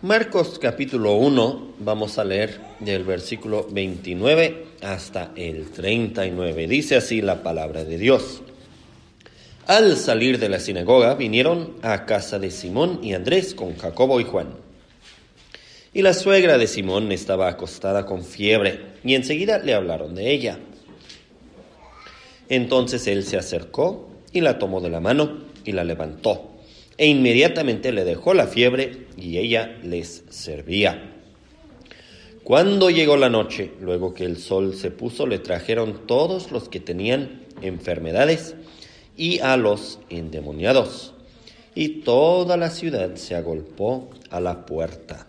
Marcos capítulo 1, vamos a leer del versículo 29 hasta el 39. Dice así la palabra de Dios. Al salir de la sinagoga vinieron a casa de Simón y Andrés con Jacobo y Juan. Y la suegra de Simón estaba acostada con fiebre y enseguida le hablaron de ella. Entonces él se acercó y la tomó de la mano y la levantó e inmediatamente le dejó la fiebre y ella les servía. Cuando llegó la noche, luego que el sol se puso, le trajeron todos los que tenían enfermedades y a los endemoniados. Y toda la ciudad se agolpó a la puerta.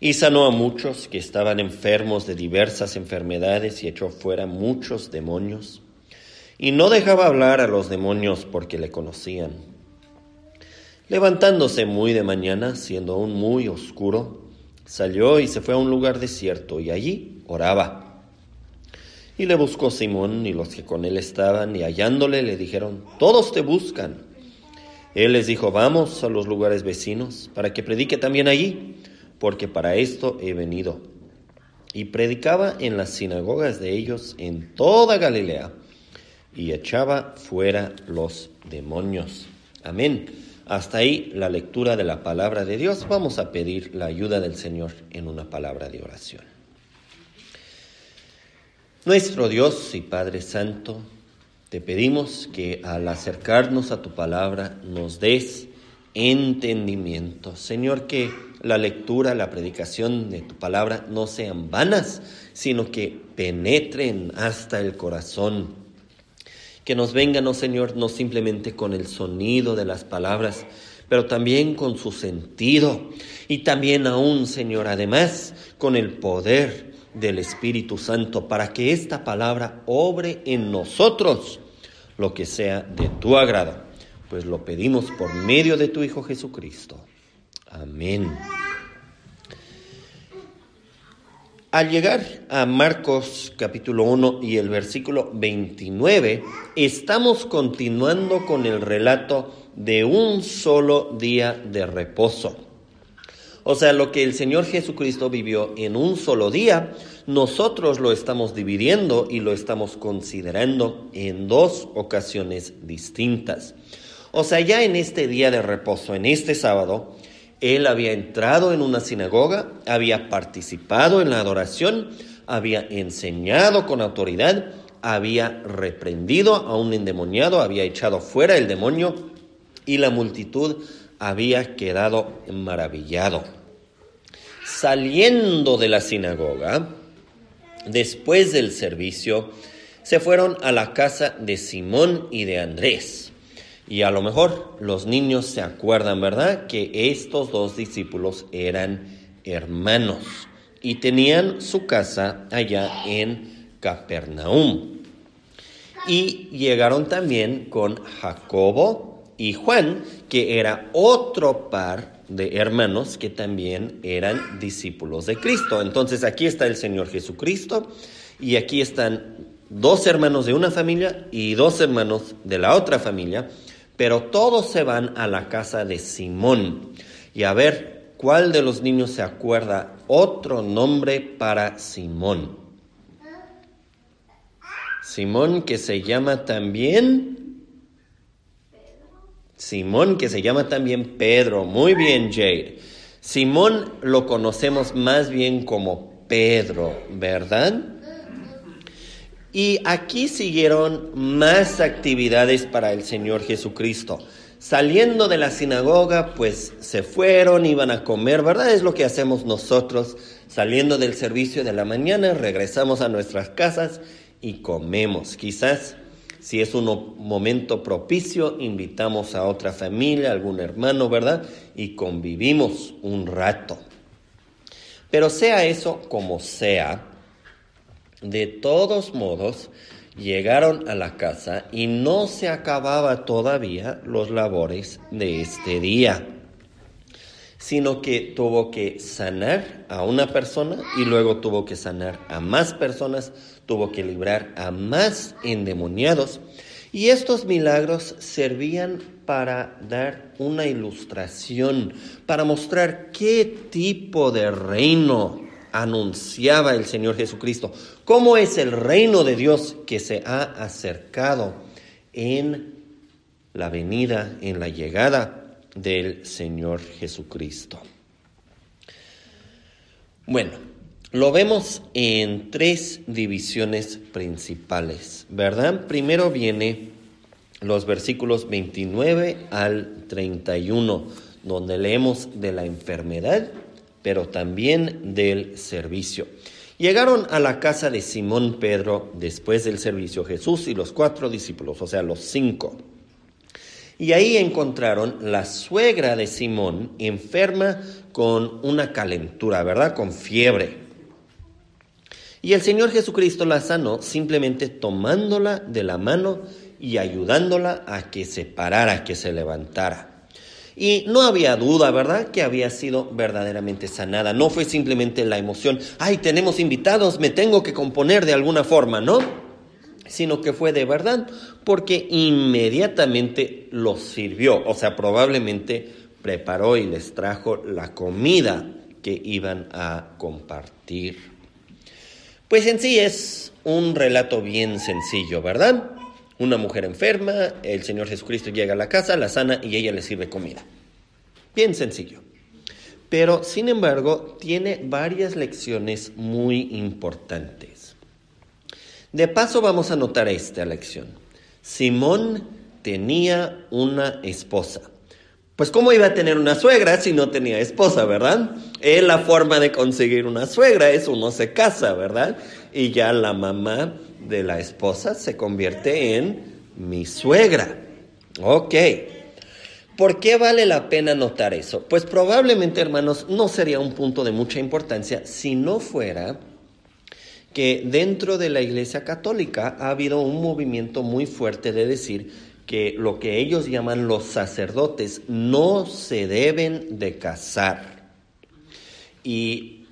Y sanó a muchos que estaban enfermos de diversas enfermedades y echó fuera muchos demonios. Y no dejaba hablar a los demonios porque le conocían. Levantándose muy de mañana, siendo aún muy oscuro, salió y se fue a un lugar desierto y allí oraba. Y le buscó Simón y los que con él estaban y hallándole le dijeron, todos te buscan. Él les dijo, vamos a los lugares vecinos para que predique también allí, porque para esto he venido. Y predicaba en las sinagogas de ellos en toda Galilea y echaba fuera los demonios. Amén. Hasta ahí la lectura de la palabra de Dios. Vamos a pedir la ayuda del Señor en una palabra de oración. Nuestro Dios y Padre Santo, te pedimos que al acercarnos a tu palabra nos des entendimiento. Señor, que la lectura, la predicación de tu palabra no sean vanas, sino que penetren hasta el corazón que nos vengan, oh Señor, no simplemente con el sonido de las palabras, pero también con su sentido y también aún, Señor, además con el poder del Espíritu Santo para que esta palabra obre en nosotros lo que sea de tu agrado. Pues lo pedimos por medio de tu Hijo Jesucristo. Amén. Al llegar a Marcos capítulo 1 y el versículo 29, estamos continuando con el relato de un solo día de reposo. O sea, lo que el Señor Jesucristo vivió en un solo día, nosotros lo estamos dividiendo y lo estamos considerando en dos ocasiones distintas. O sea, ya en este día de reposo, en este sábado, él había entrado en una sinagoga, había participado en la adoración, había enseñado con autoridad, había reprendido a un endemoniado, había echado fuera el demonio y la multitud había quedado maravillado. Saliendo de la sinagoga, después del servicio, se fueron a la casa de Simón y de Andrés. Y a lo mejor los niños se acuerdan, ¿verdad? Que estos dos discípulos eran hermanos y tenían su casa allá en Capernaum. Y llegaron también con Jacobo y Juan, que era otro par de hermanos que también eran discípulos de Cristo. Entonces aquí está el Señor Jesucristo y aquí están dos hermanos de una familia y dos hermanos de la otra familia pero todos se van a la casa de Simón. Y a ver, ¿cuál de los niños se acuerda otro nombre para Simón? Simón que se llama también... Simón que se llama también Pedro. Muy bien, Jade. Simón lo conocemos más bien como Pedro, ¿verdad? Y aquí siguieron más actividades para el Señor Jesucristo. Saliendo de la sinagoga, pues se fueron, iban a comer, ¿verdad? Es lo que hacemos nosotros. Saliendo del servicio de la mañana, regresamos a nuestras casas y comemos. Quizás, si es un momento propicio, invitamos a otra familia, algún hermano, ¿verdad? Y convivimos un rato. Pero sea eso como sea, de todos modos, llegaron a la casa y no se acababa todavía los labores de este día, sino que tuvo que sanar a una persona y luego tuvo que sanar a más personas, tuvo que librar a más endemoniados. Y estos milagros servían para dar una ilustración, para mostrar qué tipo de reino anunciaba el Señor Jesucristo, cómo es el reino de Dios que se ha acercado en la venida, en la llegada del Señor Jesucristo. Bueno, lo vemos en tres divisiones principales, ¿verdad? Primero viene los versículos 29 al 31, donde leemos de la enfermedad, pero también del servicio. Llegaron a la casa de Simón Pedro después del servicio Jesús y los cuatro discípulos, o sea, los cinco. Y ahí encontraron la suegra de Simón enferma con una calentura, ¿verdad? Con fiebre. Y el Señor Jesucristo la sanó simplemente tomándola de la mano y ayudándola a que se parara, que se levantara. Y no había duda, ¿verdad?, que había sido verdaderamente sanada. No fue simplemente la emoción, ay, tenemos invitados, me tengo que componer de alguna forma, ¿no? Sino que fue de verdad, porque inmediatamente los sirvió, o sea, probablemente preparó y les trajo la comida que iban a compartir. Pues en sí es un relato bien sencillo, ¿verdad? Una mujer enferma, el Señor Jesucristo llega a la casa, la sana y ella le sirve comida. Bien sencillo. Pero, sin embargo, tiene varias lecciones muy importantes. De paso vamos a notar esta lección. Simón tenía una esposa. Pues cómo iba a tener una suegra si no tenía esposa, ¿verdad? Es la forma de conseguir una suegra, es uno se casa, ¿verdad? Y ya la mamá de la esposa se convierte en mi suegra. Ok. ¿Por qué vale la pena notar eso? Pues probablemente, hermanos, no sería un punto de mucha importancia si no fuera que dentro de la Iglesia Católica ha habido un movimiento muy fuerte de decir que lo que ellos llaman los sacerdotes no se deben de casar. Y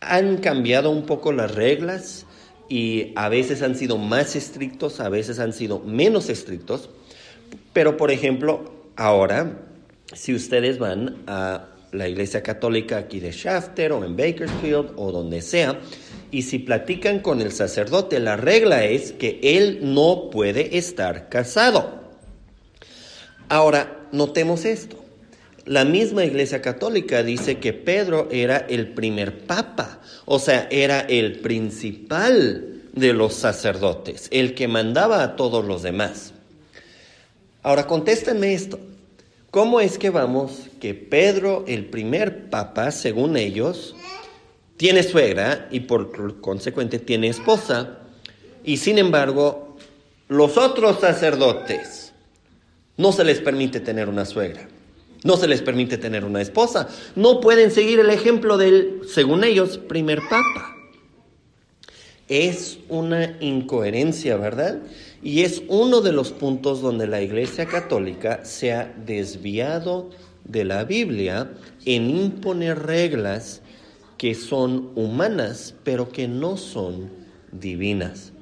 han cambiado un poco las reglas y a veces han sido más estrictos, a veces han sido menos estrictos. Pero, por ejemplo, ahora, si ustedes van a la iglesia católica aquí de Shafter o en Bakersfield o donde sea, y si platican con el sacerdote, la regla es que él no puede estar casado. Ahora, notemos esto. La misma Iglesia Católica dice que Pedro era el primer papa, o sea, era el principal de los sacerdotes, el que mandaba a todos los demás. Ahora, contéstenme esto. ¿Cómo es que vamos que Pedro, el primer papa, según ellos, tiene suegra y por consecuente tiene esposa, y sin embargo, los otros sacerdotes, no se les permite tener una suegra. No se les permite tener una esposa. No pueden seguir el ejemplo del, según ellos, primer papa. Es una incoherencia, ¿verdad? Y es uno de los puntos donde la Iglesia Católica se ha desviado de la Biblia en imponer reglas que son humanas, pero que no son divinas.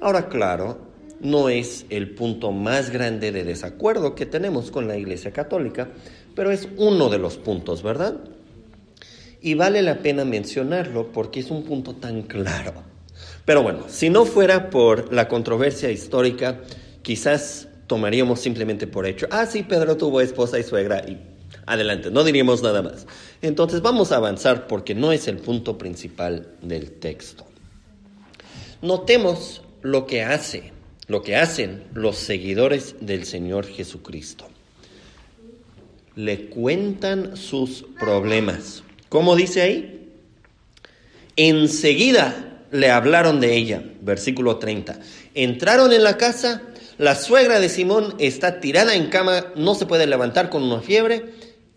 Ahora, claro, no es el punto más grande de desacuerdo que tenemos con la Iglesia Católica, pero es uno de los puntos, ¿verdad? Y vale la pena mencionarlo porque es un punto tan claro. Pero bueno, si no fuera por la controversia histórica, quizás tomaríamos simplemente por hecho, ah, sí, Pedro tuvo esposa y suegra y adelante, no diríamos nada más. Entonces vamos a avanzar porque no es el punto principal del texto. Notemos lo que hace lo que hacen los seguidores del Señor Jesucristo. Le cuentan sus problemas. ¿Cómo dice ahí? Enseguida le hablaron de ella, versículo 30. Entraron en la casa, la suegra de Simón está tirada en cama, no se puede levantar con una fiebre.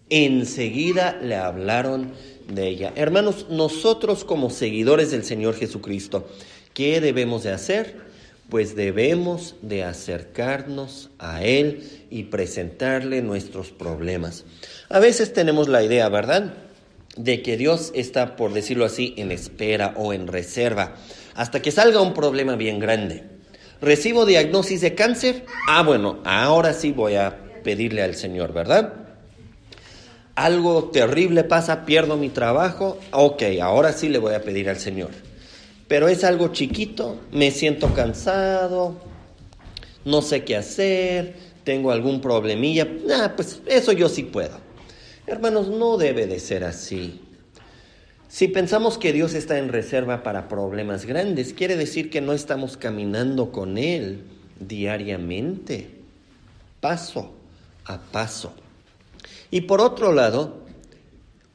Enseguida le hablaron de ella. Hermanos, nosotros como seguidores del Señor Jesucristo, ¿qué debemos de hacer? Pues debemos de acercarnos a Él y presentarle nuestros problemas. A veces tenemos la idea, ¿verdad?, de que Dios está, por decirlo así, en espera o en reserva, hasta que salga un problema bien grande. Recibo diagnosis de cáncer. Ah, bueno, ahora sí voy a pedirle al Señor, ¿verdad? Algo terrible pasa, pierdo mi trabajo. Ok, ahora sí le voy a pedir al Señor. Pero es algo chiquito, me siento cansado, no sé qué hacer, tengo algún problemilla. Ah, pues eso yo sí puedo. Hermanos, no debe de ser así. Si pensamos que Dios está en reserva para problemas grandes, quiere decir que no estamos caminando con Él diariamente, paso a paso. Y por otro lado,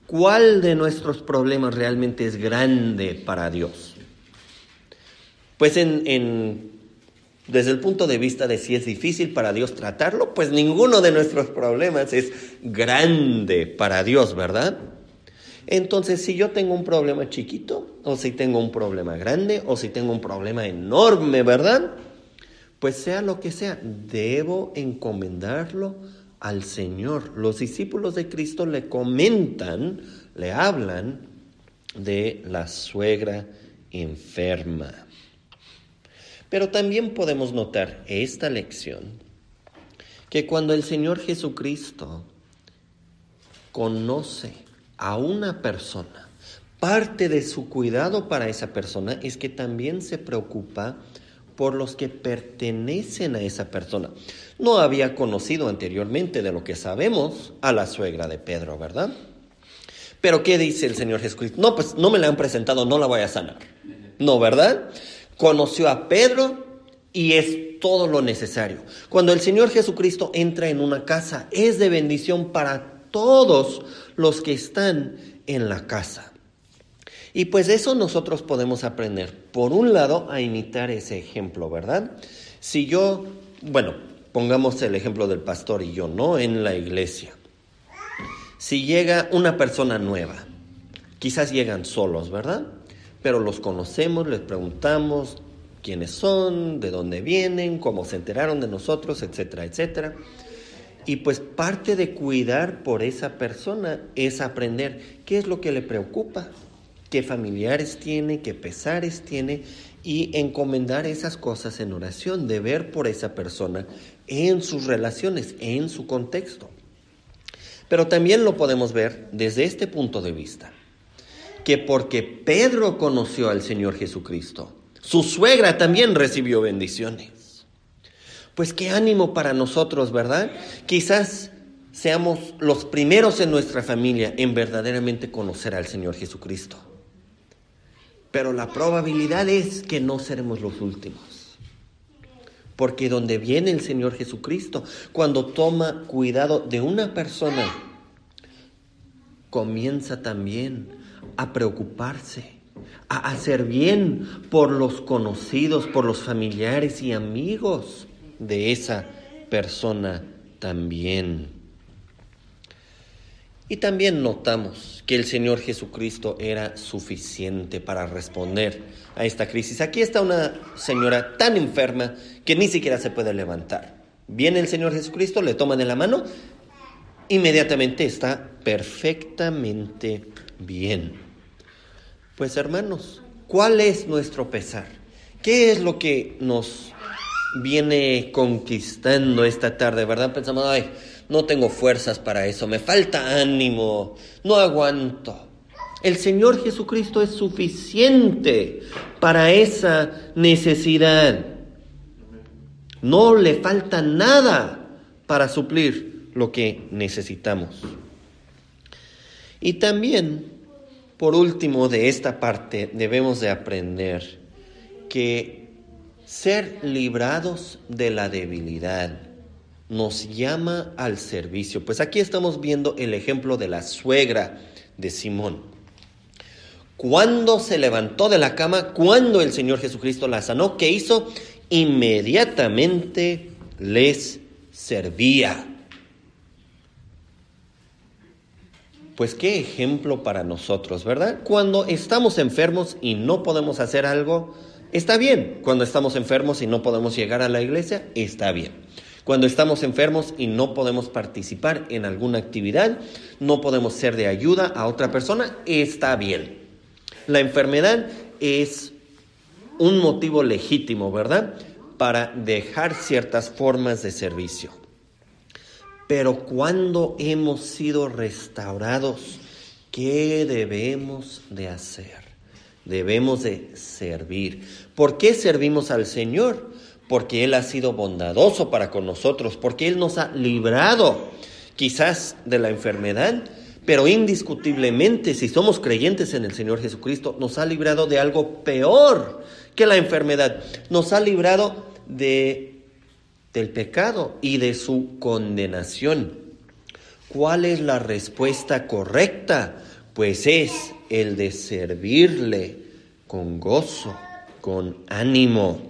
¿cuál de nuestros problemas realmente es grande para Dios? Pues en, desde el punto de vista de si es difícil para Dios tratarlo, pues ninguno de nuestros problemas es grande para Dios, ¿verdad? Entonces, si yo tengo un problema chiquito, o si tengo un problema grande, o si tengo un problema enorme, ¿verdad? Pues sea lo que sea, debo encomendarlo al Señor. Los discípulos de Cristo le comentan, le hablan de la suegra enferma. Pero también podemos notar esta lección, que cuando el Señor Jesucristo conoce a una persona, parte de su cuidado para esa persona es que también se preocupa por los que pertenecen a esa persona. No había conocido anteriormente de lo que sabemos a la suegra de Pedro, ¿verdad? Pero ¿qué dice el Señor Jesucristo? No, pues no me la han presentado, no la voy a sanar. No, ¿verdad? Conoció a Pedro y es todo lo necesario. Cuando el Señor Jesucristo entra en una casa, es de bendición para todos los que están en la casa. Y pues eso nosotros podemos aprender, por un lado, a imitar ese ejemplo, ¿verdad? Si yo, bueno, pongamos el ejemplo del pastor y yo, ¿no? En la iglesia. Si llega una persona nueva, quizás llegan solos, ¿verdad? Pero los conocemos, les preguntamos quiénes son, de dónde vienen, cómo se enteraron de nosotros, etcétera, etcétera. Y pues parte de cuidar por esa persona es aprender qué es lo que le preocupa, qué familiares tiene, qué pesares tiene y encomendar esas cosas en oración, de ver por esa persona en sus relaciones, en su contexto. Pero también lo podemos ver desde este punto de vista, que porque Pedro conoció al Señor Jesucristo, su suegra también recibió bendiciones. Pues qué ánimo para nosotros, ¿verdad? Quizás seamos los primeros en nuestra familia en verdaderamente conocer al Señor Jesucristo pero la probabilidad es que no seremos los últimos. Porque donde viene el Señor Jesucristo, cuando toma cuidado de una persona, comienza también a preocuparse, a hacer bien por los conocidos, por los familiares y amigos de esa persona también. Y también notamos que el Señor Jesucristo era suficiente para responder a esta crisis. Aquí está una señora tan enferma que ni siquiera se puede levantar. Viene el Señor Jesucristo, le toman de la mano, inmediatamente está perfectamente bien. Pues hermanos, ¿cuál es nuestro pesar? ¿Qué es lo que nos viene conquistando esta tarde, verdad? Pensamos, ay, no tengo fuerzas para eso, me falta ánimo, no aguanto. El Señor Jesucristo es suficiente para esa necesidad. No le falta nada para suplir lo que necesitamos. Y también, por último, de esta parte debemos de aprender que ser librados de la debilidad nos llama al servicio. Pues aquí estamos viendo el ejemplo de la suegra de Simón. Cuando se levantó de la cama, cuando el Señor Jesucristo la sanó, ¿qué hizo? Inmediatamente les servía. Pues qué ejemplo para nosotros, ¿verdad? Cuando estamos enfermos y no podemos hacer algo, está bien. Cuando estamos enfermos y no podemos llegar a la iglesia, está bien. Cuando estamos enfermos y no podemos participar en alguna actividad, no podemos ser de ayuda a otra persona, está bien. La enfermedad es un motivo legítimo, ¿verdad? para dejar ciertas formas de servicio. Pero cuando hemos sido restaurados, ¿qué debemos de hacer? Debemos de servir. ¿Por qué servimos al Señor? Porque Él ha sido bondadoso para con nosotros, porque Él nos ha librado quizás de la enfermedad, pero indiscutiblemente si somos creyentes en el Señor Jesucristo, nos ha librado de algo peor que la enfermedad. Nos ha librado de del pecado y de su condenación. ¿Cuál es la respuesta correcta? Pues es el de servirle con gozo, con ánimo.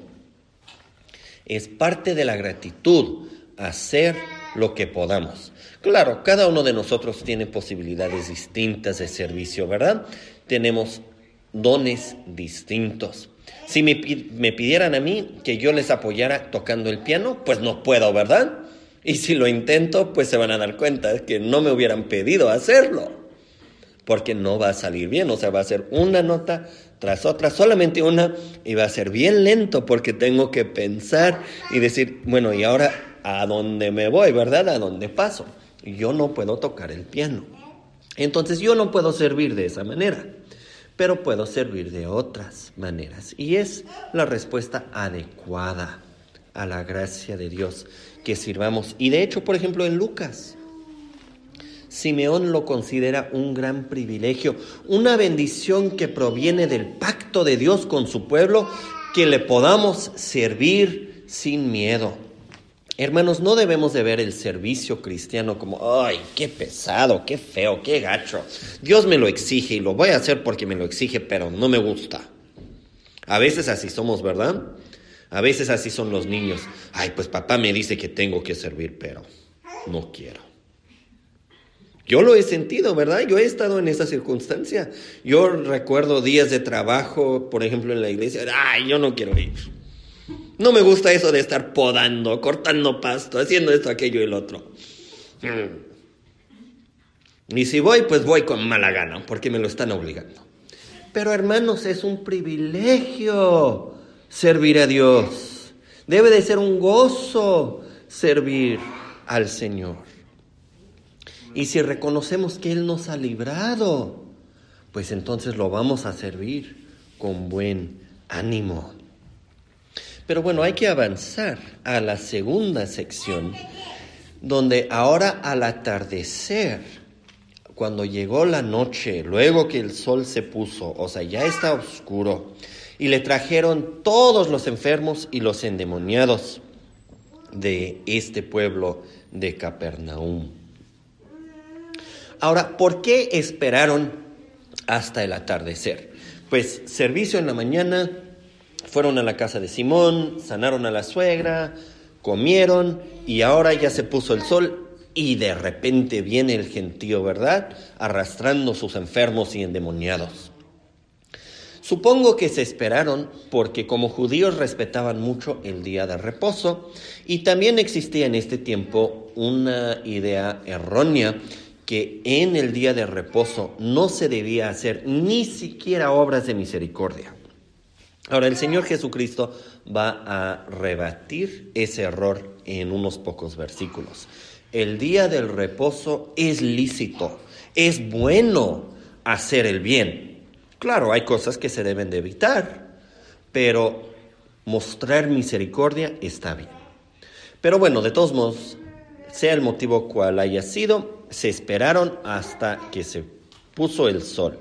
Es parte de la gratitud hacer lo que podamos. Claro, cada uno de nosotros tiene posibilidades distintas de servicio, ¿verdad? Tenemos dones distintos. Si me, pidieran a mí que yo les apoyara tocando el piano, pues no puedo, ¿verdad? Y si lo intento, pues se van a dar cuenta que no me hubieran pedido hacerlo, porque no va a salir bien, o sea, va a ser una nota tras otra, solamente una, y va a ser bien lento porque tengo que pensar y decir, bueno, ¿y ahora a dónde me voy, verdad? ¿A dónde paso? Yo no puedo tocar el piano. Entonces yo no puedo servir de esa manera pero puedo servir de otras maneras. Y es la respuesta adecuada a la gracia de Dios que sirvamos. Y de hecho, por ejemplo, en Lucas, Simeón lo considera un gran privilegio, una bendición que proviene del pacto de Dios con su pueblo, que le podamos servir sin miedo. Hermanos, no debemos de ver el servicio cristiano como, ay, qué pesado, qué feo, qué gacho. Dios me lo exige y lo voy a hacer porque me lo exige, pero no me gusta. A veces así somos, ¿verdad? A veces así son los niños. Ay, pues papá me dice que tengo que servir, pero no quiero. Yo lo he sentido, ¿verdad? Yo he estado en esa circunstancia. Yo recuerdo días de trabajo, por ejemplo, en la iglesia. Ay, yo no quiero ir. No me gusta eso de estar podando, cortando pasto, haciendo esto, aquello y el otro. Mm. Y si voy, pues voy con mala gana, porque me lo están obligando. Pero hermanos, es un privilegio servir a Dios. Debe de ser un gozo servir al Señor. Y si reconocemos que Él nos ha librado, pues entonces lo vamos a servir con buen ánimo. Pero bueno, hay que avanzar a la segunda sección, donde ahora al atardecer, cuando llegó la noche, luego que el sol se puso, o sea, ya está oscuro, y le trajeron todos los enfermos y los endemoniados de este pueblo de Capernaum. Ahora, ¿por qué esperaron hasta el atardecer? Pues servicio en la mañana, fueron a la casa de Simón, sanaron a la suegra, comieron y ahora ya se puso el sol y de repente viene el gentío, ¿verdad? Arrastrando sus enfermos y endemoniados. Supongo que se esperaron porque como judíos respetaban mucho el día de reposo y también existía en este tiempo una idea errónea que en el día de reposo no se debía hacer ni siquiera obras de misericordia. Ahora, el Señor Jesucristo va a rebatir ese error en unos pocos versículos. El día del reposo es lícito, es bueno hacer el bien. Claro, hay cosas que se deben de evitar, pero mostrar misericordia está bien. Pero bueno, de todos modos, sea el motivo cual haya sido, se esperaron hasta que se puso el sol.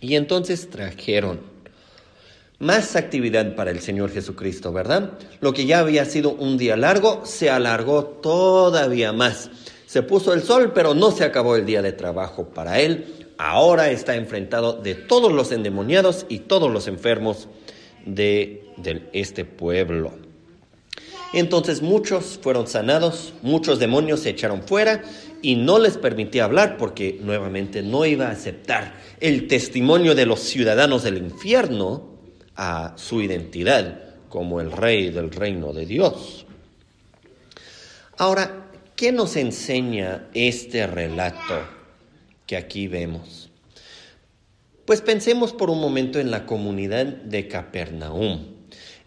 Y entonces trajeron más actividad para el Señor Jesucristo, ¿verdad? Lo que ya había sido un día largo se alargó todavía más. Se puso el sol, pero no se acabó el día de trabajo para él. Ahora está enfrentado de todos los endemoniados y todos los enfermos de, de este pueblo. Entonces muchos fueron sanados, muchos demonios se echaron fuera y no les permitía hablar porque nuevamente no iba a aceptar el testimonio de los ciudadanos del infierno a su identidad como el rey del reino de Dios. Ahora, ¿qué nos enseña este relato que aquí vemos? Pues pensemos por un momento en la comunidad de Capernaum.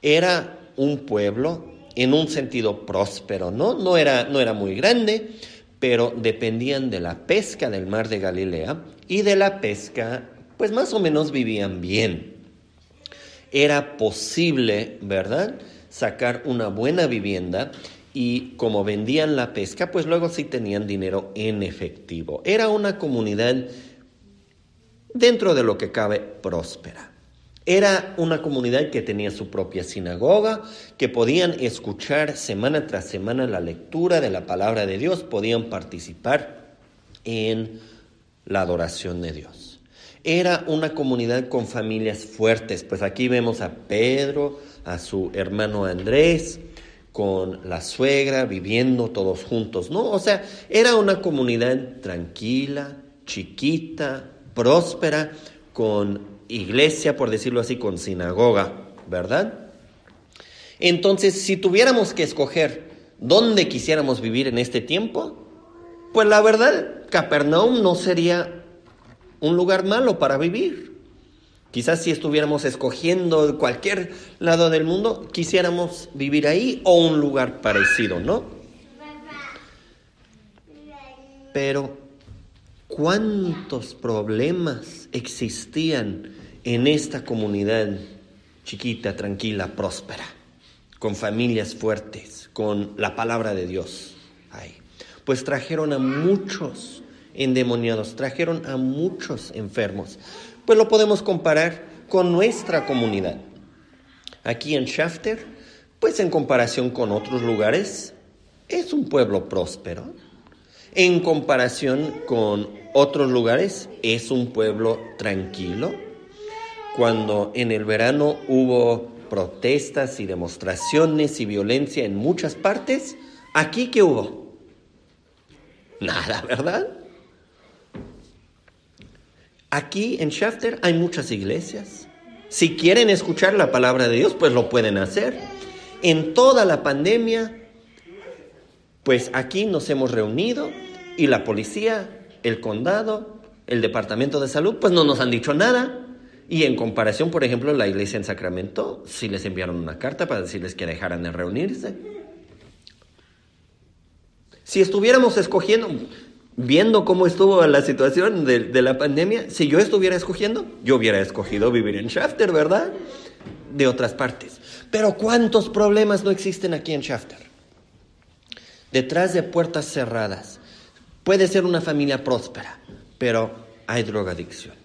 Era un pueblo en un sentido próspero, ¿no? No era, no era muy grande, pero dependían de la pesca del mar de Galilea y de la pesca, pues más o menos vivían bien. Era posible, ¿verdad?, sacar una buena vivienda y como vendían la pesca, pues luego sí tenían dinero en efectivo. Era una comunidad dentro de lo que cabe próspera. Era una comunidad que tenía su propia sinagoga, que podían escuchar semana tras semana la lectura de la palabra de Dios, podían participar en la adoración de Dios. Era una comunidad con familias fuertes, pues aquí vemos a Pedro, a su hermano Andrés, con la suegra, viviendo todos juntos, ¿no? O sea, era una comunidad tranquila, chiquita, próspera, con iglesia, por decirlo así, con sinagoga, ¿verdad? Entonces, si tuviéramos que escoger dónde quisiéramos vivir en este tiempo, pues la verdad, Capernaum no sería un lugar malo para vivir. Quizás si estuviéramos escogiendo cualquier lado del mundo, quisiéramos vivir ahí o un lugar parecido, ¿no? Pero cuántos problemas existían en esta comunidad chiquita, tranquila, próspera, con familias fuertes, con la palabra de Dios. Ay, pues trajeron a muchos endemoniados, trajeron a muchos enfermos. Pues lo podemos comparar con nuestra comunidad. Aquí en Shafter, pues en comparación con otros lugares, es un pueblo próspero. En comparación con otros lugares es un pueblo tranquilo. Cuando en el verano hubo protestas y demostraciones y violencia en muchas partes, aquí qué hubo? Nada, ¿verdad? Aquí en Shafter hay muchas iglesias. Si quieren escuchar la palabra de Dios, pues lo pueden hacer. En toda la pandemia, pues aquí nos hemos reunido y la policía el condado, el departamento de salud, pues no nos han dicho nada. Y en comparación, por ejemplo, la iglesia en Sacramento, sí les enviaron una carta para decirles que dejaran de reunirse. Si estuviéramos escogiendo, viendo cómo estuvo la situación de, la pandemia, si yo estuviera escogiendo, yo hubiera escogido vivir en Shafter, ¿verdad? De otras partes. Pero ¿cuántos problemas no existen aquí en Shafter? Detrás de puertas cerradas, Puede ser una familia próspera, pero hay drogadicción,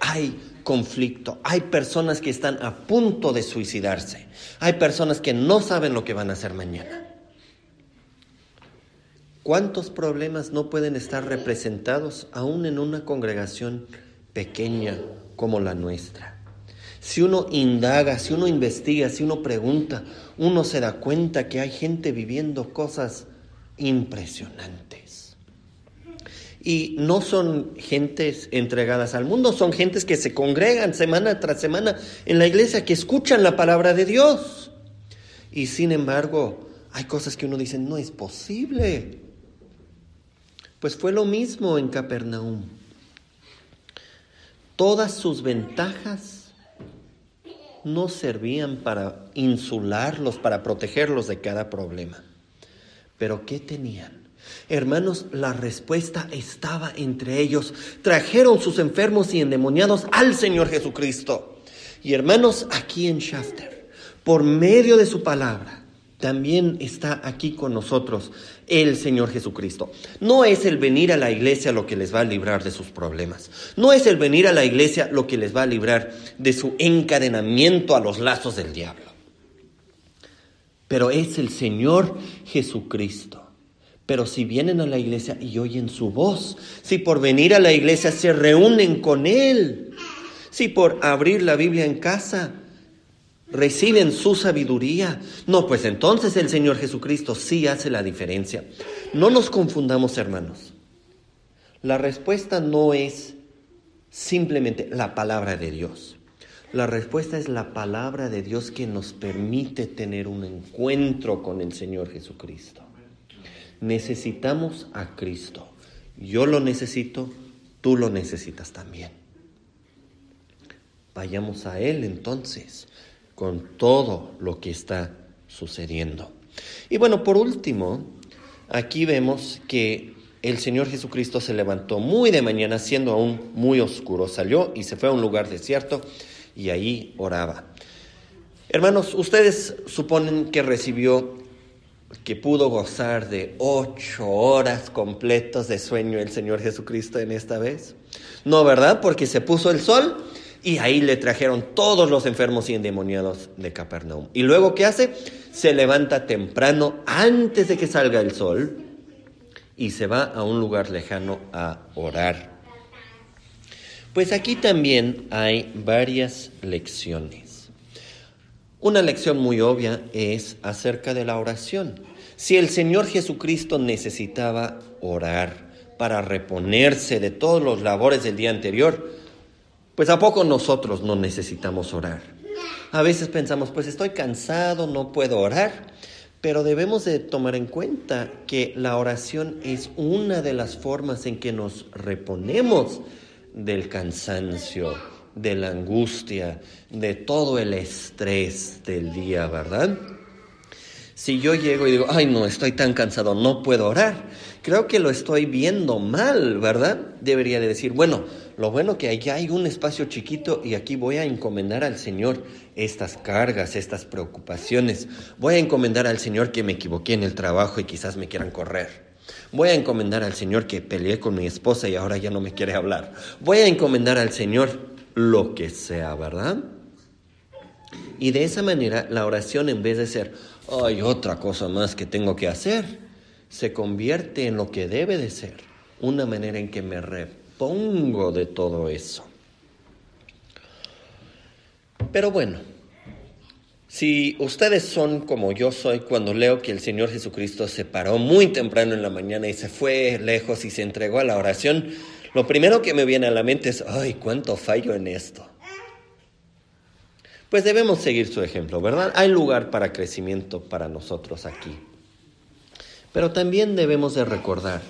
hay conflicto, hay personas que están a punto de suicidarse, hay personas que no saben lo que van a hacer mañana. ¿Cuántos problemas no pueden estar representados aún en una congregación pequeña como la nuestra? Si uno indaga, si uno investiga, si uno pregunta, uno se da cuenta que hay gente viviendo cosas impresionantes. Y no son gentes entregadas al mundo, son gentes que se congregan semana tras semana en la iglesia, que escuchan la palabra de Dios. Y sin embargo, hay cosas que uno dice, no es posible. Pues fue lo mismo en Capernaum. Todas sus ventajas no servían para insularlos, para protegerlos de cada problema. Pero ¿qué tenían? Hermanos, la respuesta estaba entre ellos. Trajeron sus enfermos y endemoniados al Señor Jesucristo. Y hermanos, aquí en Shafter, por medio de su palabra, también está aquí con nosotros el Señor Jesucristo. No es el venir a la iglesia lo que les va a librar de sus problemas. No es el venir a la iglesia lo que les va a librar de su encadenamiento a los lazos del diablo. Pero es el Señor Jesucristo pero si vienen a la iglesia y oyen su voz, si por venir a la iglesia se reúnen con Él, si por abrir la Biblia en casa reciben su sabiduría, no, pues entonces el Señor Jesucristo sí hace la diferencia. No nos confundamos, hermanos. La respuesta no es simplemente la palabra de Dios. La respuesta es la palabra de Dios que nos permite tener un encuentro con el Señor Jesucristo. Necesitamos a Cristo. Yo lo necesito, tú lo necesitas también. Vayamos a Él entonces con todo lo que está sucediendo. Y bueno, por último, aquí vemos que el Señor Jesucristo se levantó muy de mañana, siendo aún muy oscuro. Salió y se fue a un lugar desierto y ahí oraba. Hermanos, ¿ustedes suponen que recibió, que pudo gozar de ocho horas completos de sueño el Señor Jesucristo en esta vez? No, ¿verdad? Porque se puso el sol y ahí le trajeron todos los enfermos y endemoniados de Capernaum. Y luego, ¿qué hace? Se levanta temprano antes de que salga el sol y se va a un lugar lejano a orar. Pues aquí también hay varias lecciones. Una lección muy obvia es acerca de la oración. Si el Señor Jesucristo necesitaba orar para reponerse de todos los labores del día anterior, pues a poco nosotros no necesitamos orar. A veces pensamos, pues estoy cansado, no puedo orar. Pero debemos de tomar en cuenta que la oración es una de las formas en que nos reponemos del cansancio, de la angustia, de todo el estrés del día, ¿verdad? Si yo llego y digo, ay no, estoy tan cansado, no puedo orar, creo que lo estoy viendo mal, ¿verdad? Debería de decir, bueno, lo bueno que allá hay un espacio chiquito y aquí voy a encomendar al Señor estas cargas, estas preocupaciones. Voy a encomendar al Señor que me equivoqué en el trabajo y quizás me quieran correr. Voy a encomendar al Señor que peleé con mi esposa y ahora ya no me quiere hablar. Voy a encomendar al Señor lo que sea, ¿verdad? Y de esa manera la oración en vez de ser, hay otra cosa más que tengo que hacer, se convierte en lo que debe de ser, una manera en que me pongo de todo eso. Pero bueno, si ustedes son como yo soy cuando leo que el Señor Jesucristo se paró muy temprano en la mañana y se fue lejos y se entregó a la oración, lo primero que me viene a la mente es, ay, cuánto fallo en esto. Pues debemos seguir su ejemplo, ¿verdad? Hay lugar para crecimiento para nosotros aquí. Pero también debemos de recordar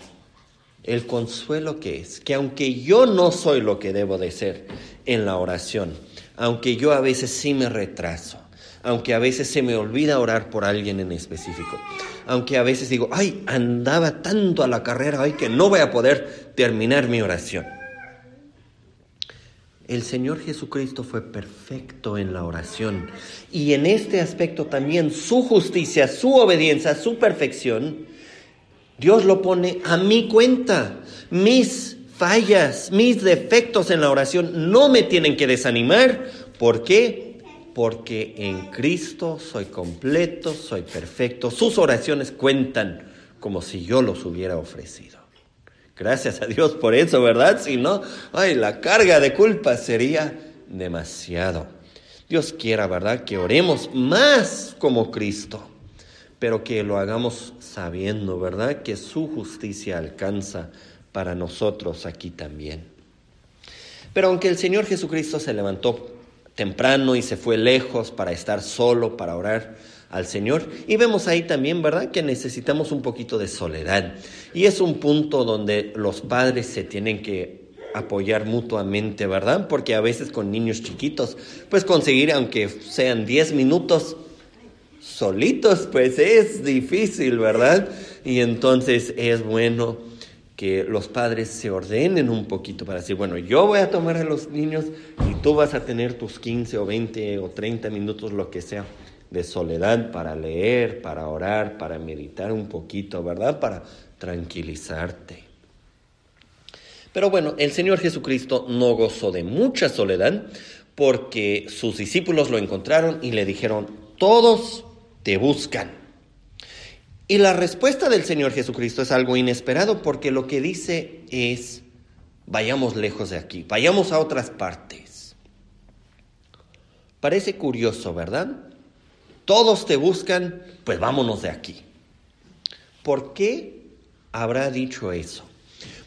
el consuelo que es, que aunque yo no soy lo que debo de ser en la oración, aunque yo a veces sí me retraso, aunque a veces se me olvida orar por alguien en específico, aunque a veces digo, ay, andaba tanto a la carrera hoy que no voy a poder terminar mi oración. El Señor Jesucristo fue perfecto en la oración y en este aspecto también su justicia, su obediencia, su perfección Dios lo pone a mi cuenta. Mis fallas, mis defectos en la oración no me tienen que desanimar. ¿Por qué? Porque en Cristo soy completo, soy perfecto. Sus oraciones cuentan como si yo los hubiera ofrecido. Gracias a Dios por eso, ¿verdad? Si no, ay, la carga de culpa sería demasiado. Dios quiera, ¿verdad? Que oremos más como Cristo pero que lo hagamos sabiendo, ¿verdad? Que su justicia alcanza para nosotros aquí también. Pero aunque el Señor Jesucristo se levantó temprano y se fue lejos para estar solo, para orar al Señor, y vemos ahí también, ¿verdad? Que necesitamos un poquito de soledad. Y es un punto donde los padres se tienen que apoyar mutuamente, ¿verdad? Porque a veces con niños chiquitos, pues conseguir, aunque sean 10 minutos, solitos, pues es difícil, ¿verdad? Y entonces es bueno que los padres se ordenen un poquito para decir, bueno, yo voy a tomar a los niños y tú vas a tener tus 15 o 20 o 30 minutos, lo que sea, de soledad para leer, para orar, para meditar un poquito, ¿verdad? Para tranquilizarte. Pero bueno, el Señor Jesucristo no gozó de mucha soledad porque sus discípulos lo encontraron y le dijeron, todos te buscan. Y la respuesta del Señor Jesucristo es algo inesperado porque lo que dice es, vayamos lejos de aquí, vayamos a otras partes. Parece curioso, ¿verdad? Todos te buscan, pues vámonos de aquí. ¿Por qué habrá dicho eso?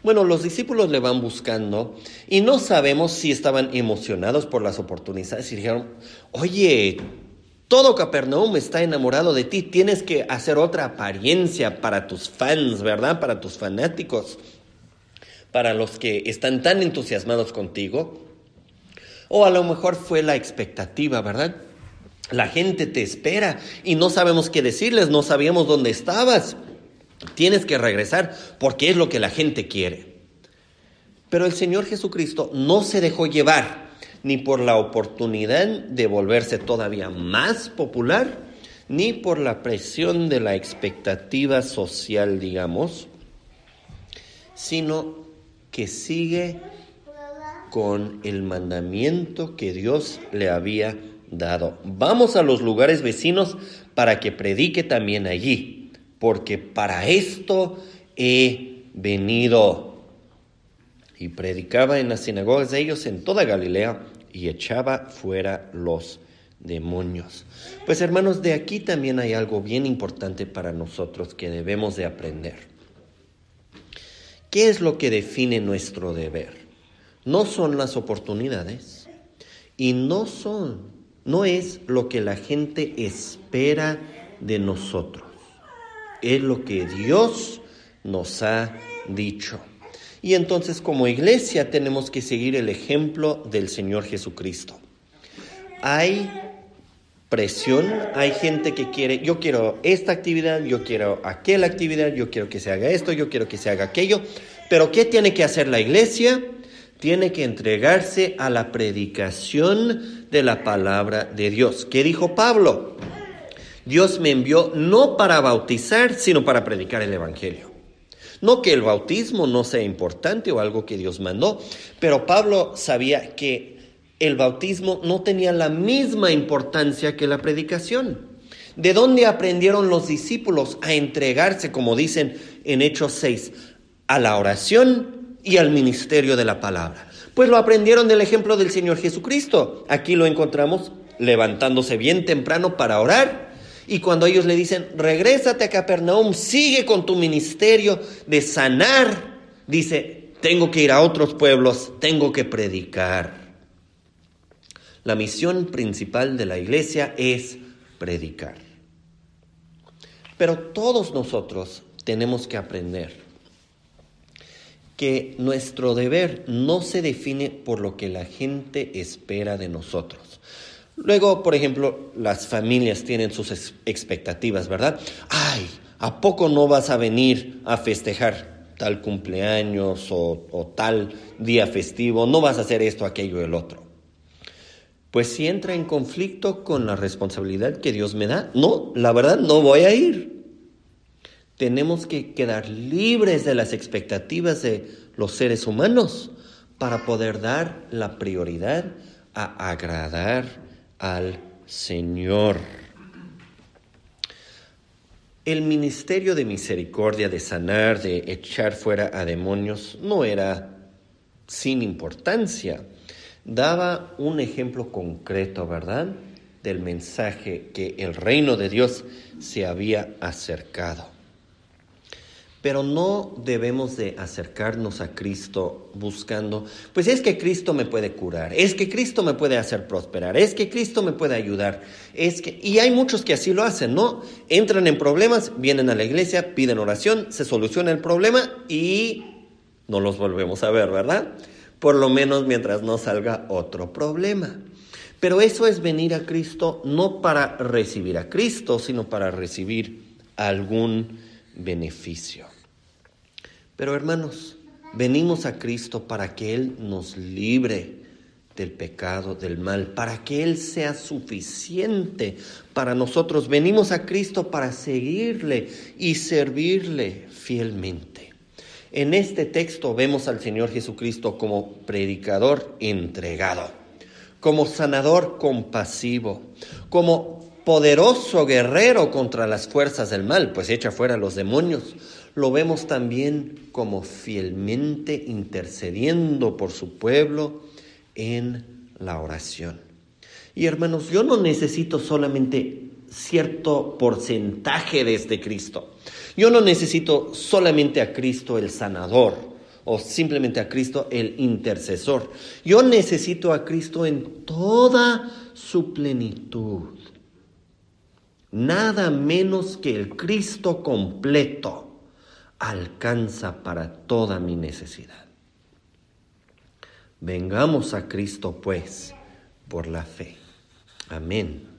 Bueno, los discípulos le van buscando y no sabemos si estaban emocionados por las oportunidades y dijeron, oye, todo Capernaum está enamorado de ti. Tienes que hacer otra apariencia para tus fans, ¿verdad? Para tus fanáticos, para los que están tan entusiasmados contigo. O a lo mejor fue la expectativa, ¿verdad? La gente te espera y no sabemos qué decirles, no sabíamos dónde estabas. Tienes que regresar porque es lo que la gente quiere. Pero el Señor Jesucristo no se dejó llevar ni por la oportunidad de volverse todavía más popular, ni por la presión de la expectativa social, digamos, sino que sigue con el mandamiento que Dios le había dado. Vamos a los lugares vecinos para que predique también allí, porque para esto he venido. Y predicaba en las sinagogas de ellos en toda Galilea y echaba fuera los demonios. Pues hermanos, de aquí también hay algo bien importante para nosotros que debemos de aprender. ¿Qué es lo que define nuestro deber? No son las oportunidades y no son no es lo que la gente espera de nosotros, es lo que Dios nos ha dicho. Y entonces como iglesia tenemos que seguir el ejemplo del Señor Jesucristo. Hay presión, hay gente que quiere, yo quiero esta actividad, yo quiero aquella actividad, yo quiero que se haga esto, yo quiero que se haga aquello, pero ¿qué tiene que hacer la iglesia? Tiene que entregarse a la predicación de la palabra de Dios. ¿Qué dijo Pablo? Dios me envió no para bautizar, sino para predicar el Evangelio. No que el bautismo no sea importante o algo que Dios mandó, pero Pablo sabía que el bautismo no tenía la misma importancia que la predicación. ¿De dónde aprendieron los discípulos a entregarse, como dicen en Hechos 6, a la oración y al ministerio de la palabra? Pues lo aprendieron del ejemplo del Señor Jesucristo. Aquí lo encontramos levantándose bien temprano para orar. Y cuando ellos le dicen, regrésate a Capernaum, sigue con tu ministerio de sanar, dice, tengo que ir a otros pueblos, tengo que predicar. La misión principal de la iglesia es predicar. Pero todos nosotros tenemos que aprender que nuestro deber no se define por lo que la gente espera de nosotros. Luego, por ejemplo, las familias tienen sus expectativas, ¿verdad? Ay, ¿a poco no vas a venir a festejar tal cumpleaños o, tal día festivo? ¿No vas a hacer esto, aquello, el otro? Pues si entra en conflicto con la responsabilidad que Dios me da, no, la verdad no voy a ir tenemos que quedar libres de las expectativas de los seres humanos para poder dar la prioridad a agradar al Señor. El ministerio de misericordia, de sanar, de echar fuera a demonios, no era sin importancia. Daba un ejemplo concreto, ¿verdad? Del mensaje que el reino de Dios se había acercado. Pero no debemos de acercarnos a Cristo buscando, pues es que Cristo me puede curar, es que Cristo me puede hacer prosperar, es que Cristo me puede ayudar, es que y hay muchos que así lo hacen, ¿no? Entran en problemas, vienen a la iglesia, piden oración, se soluciona el problema y no los volvemos a ver, ¿verdad? Por lo menos mientras no salga otro problema. Pero eso es venir a Cristo no para recibir a Cristo, sino para recibir algún beneficio. Pero hermanos, venimos a Cristo para que Él nos libre del pecado, del mal, para que Él sea suficiente para nosotros. Venimos a Cristo para seguirle y servirle fielmente. En este texto vemos al Señor Jesucristo como predicador entregado, como sanador compasivo, como poderoso guerrero contra las fuerzas del mal, pues echa fuera a los demonios, lo vemos también como fielmente intercediendo por su pueblo en la oración. Y hermanos, yo no necesito solamente cierto porcentaje de este Cristo. Yo no necesito solamente a Cristo el sanador o simplemente a Cristo el intercesor. Yo necesito a Cristo en toda su plenitud. Nada menos que el Cristo completo alcanza para toda mi necesidad. Vengamos a Cristo pues por la fe. Amén.